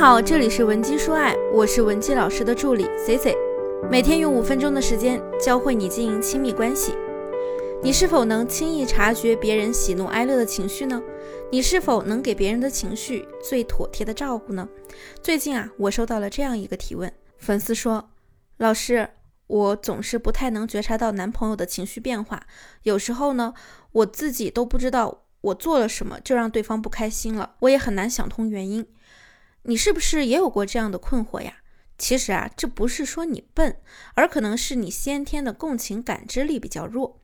好，这里是文姬说爱，我是文姬老师的助理 C C，每天用五分钟的时间教会你经营亲密关系。你是否能轻易察觉别人喜怒哀乐的情绪呢？你是否能给别人的情绪最妥帖的照顾呢？最近啊，我收到了这样一个提问，粉丝说：“老师，我总是不太能觉察到男朋友的情绪变化，有时候呢，我自己都不知道我做了什么就让对方不开心了，我也很难想通原因。”你是不是也有过这样的困惑呀？其实啊，这不是说你笨，而可能是你先天的共情感知力比较弱。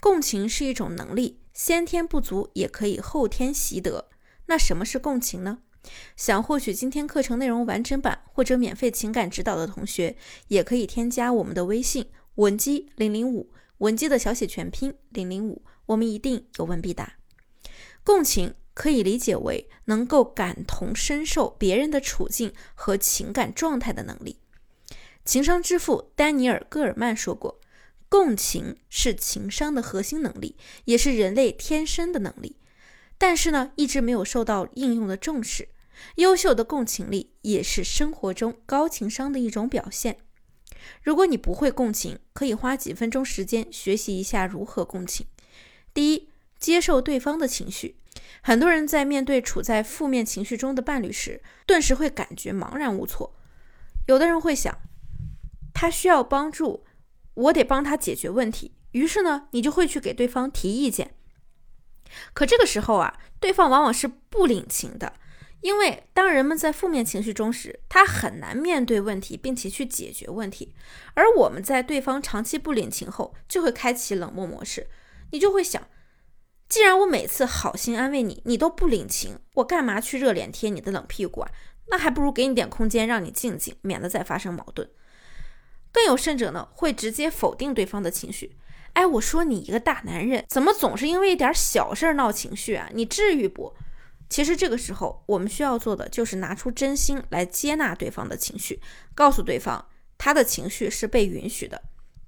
共情是一种能力，先天不足也可以后天习得。那什么是共情呢？想获取今天课程内容完整版或者免费情感指导的同学，也可以添加我们的微信文姬零零五，文姬的小写全拼零零五，我们一定有问必答。共情。可以理解为能够感同身受别人的处境和情感状态的能力。情商之父丹尼尔·戈尔曼说过：“共情是情商的核心能力，也是人类天生的能力。但是呢，一直没有受到应用的重视。优秀的共情力也是生活中高情商的一种表现。如果你不会共情，可以花几分钟时间学习一下如何共情。第一，接受对方的情绪。”很多人在面对处在负面情绪中的伴侣时，顿时会感觉茫然无措。有的人会想，他需要帮助，我得帮他解决问题。于是呢，你就会去给对方提意见。可这个时候啊，对方往往是不领情的，因为当人们在负面情绪中时，他很难面对问题，并且去解决问题。而我们在对方长期不领情后，就会开启冷漠模式，你就会想。既然我每次好心安慰你，你都不领情，我干嘛去热脸贴你的冷屁股啊？那还不如给你点空间，让你静静，免得再发生矛盾。更有甚者呢，会直接否定对方的情绪。哎，我说你一个大男人，怎么总是因为一点小事闹情绪啊？你至于不？其实这个时候，我们需要做的就是拿出真心来接纳对方的情绪，告诉对方他的情绪是被允许的。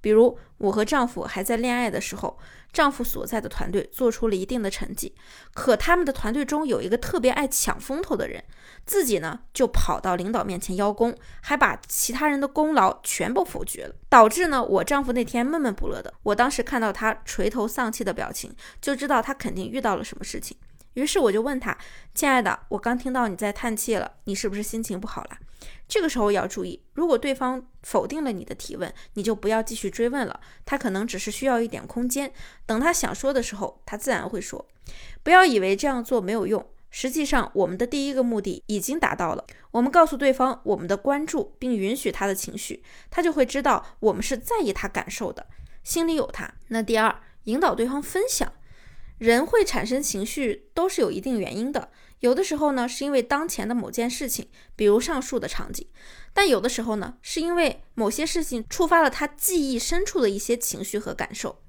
比如我和丈夫还在恋爱的时候，丈夫所在的团队做出了一定的成绩，可他们的团队中有一个特别爱抢风头的人，自己呢就跑到领导面前邀功，还把其他人的功劳全部否决了，导致呢我丈夫那天闷闷不乐的。我当时看到他垂头丧气的表情，就知道他肯定遇到了什么事情。于是我就问他：“亲爱的，我刚听到你在叹气了，你是不是心情不好了？”这个时候要注意，如果对方否定了你的提问，你就不要继续追问了。他可能只是需要一点空间，等他想说的时候，他自然会说。不要以为这样做没有用，实际上我们的第一个目的已经达到了。我们告诉对方我们的关注，并允许他的情绪，他就会知道我们是在意他感受的，心里有他。那第二，引导对方分享。人会产生情绪，都是有一定原因的。有的时候呢，是因为当前的某件事情，比如上述的场景；但有的时候呢，是因为某些事情触发了他记忆深处的一些情绪和感受，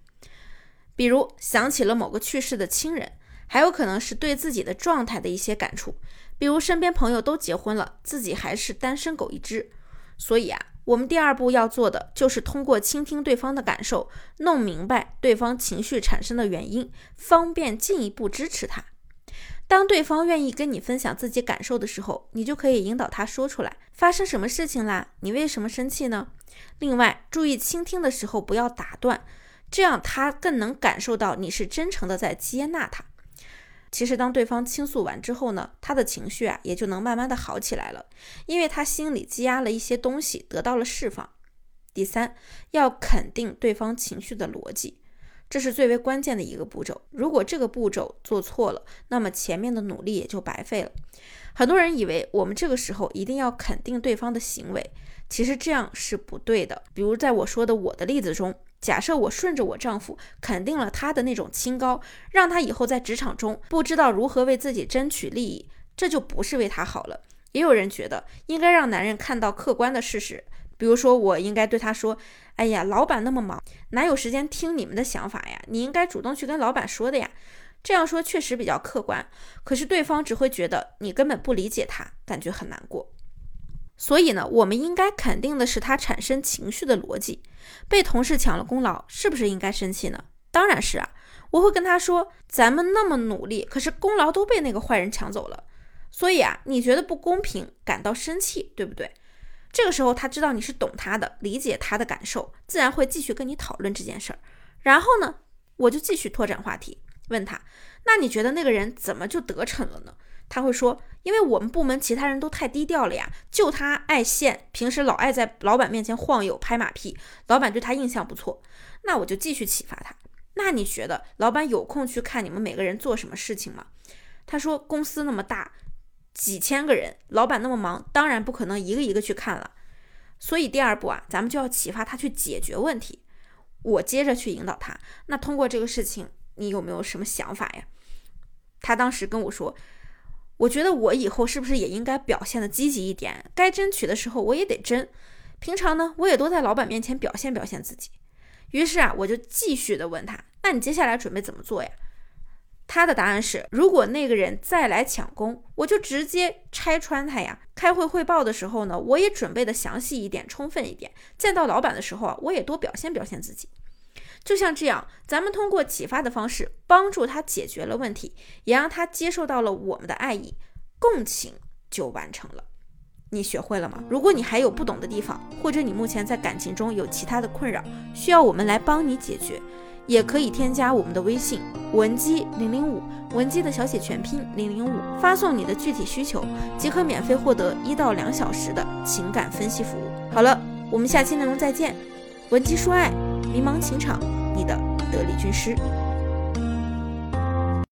比如想起了某个去世的亲人，还有可能是对自己的状态的一些感触，比如身边朋友都结婚了，自己还是单身狗一只。所以啊。我们第二步要做的就是通过倾听对方的感受，弄明白对方情绪产生的原因，方便进一步支持他。当对方愿意跟你分享自己感受的时候，你就可以引导他说出来，发生什么事情啦？你为什么生气呢？另外，注意倾听的时候不要打断，这样他更能感受到你是真诚的在接纳他。其实，当对方倾诉完之后呢，他的情绪啊也就能慢慢的好起来了，因为他心里积压了一些东西得到了释放。第三，要肯定对方情绪的逻辑，这是最为关键的一个步骤。如果这个步骤做错了，那么前面的努力也就白费了。很多人以为我们这个时候一定要肯定对方的行为，其实这样是不对的。比如在我说的我的例子中。假设我顺着我丈夫肯定了他的那种清高，让他以后在职场中不知道如何为自己争取利益，这就不是为他好了。也有人觉得应该让男人看到客观的事实，比如说我应该对他说：“哎呀，老板那么忙，哪有时间听你们的想法呀？你应该主动去跟老板说的呀。”这样说确实比较客观，可是对方只会觉得你根本不理解他，感觉很难过。所以呢，我们应该肯定的是他产生情绪的逻辑。被同事抢了功劳，是不是应该生气呢？当然是啊！我会跟他说：“咱们那么努力，可是功劳都被那个坏人抢走了。”所以啊，你觉得不公平，感到生气，对不对？这个时候他知道你是懂他的，理解他的感受，自然会继续跟你讨论这件事儿。然后呢，我就继续拓展话题，问他：那你觉得那个人怎么就得逞了呢？他会说：因为我们部门其他人都太低调了呀，就他爱现，平时老爱在老板面前晃悠拍马屁，老板对他印象不错。那我就继续启发他。那你觉得老板有空去看你们每个人做什么事情吗？他说：公司那么大。几千个人，老板那么忙，当然不可能一个一个去看了。所以第二步啊，咱们就要启发他去解决问题。我接着去引导他。那通过这个事情，你有没有什么想法呀？他当时跟我说，我觉得我以后是不是也应该表现的积极一点？该争取的时候我也得争。平常呢，我也多在老板面前表现表现自己。于是啊，我就继续的问他，那你接下来准备怎么做呀？他的答案是：如果那个人再来抢功，我就直接拆穿他呀。开会汇报的时候呢，我也准备的详细一点、充分一点。见到老板的时候啊，我也多表现表现自己。就像这样，咱们通过启发的方式帮助他解决了问题，也让他接受到了我们的爱意，共情就完成了。你学会了吗？如果你还有不懂的地方，或者你目前在感情中有其他的困扰，需要我们来帮你解决。也可以添加我们的微信文姬零零五，文姬的小写全拼零零五，发送你的具体需求，即可免费获得一到两小时的情感分析服务。好了，我们下期内容再见。文姬说爱，迷茫情场，你的得力军师。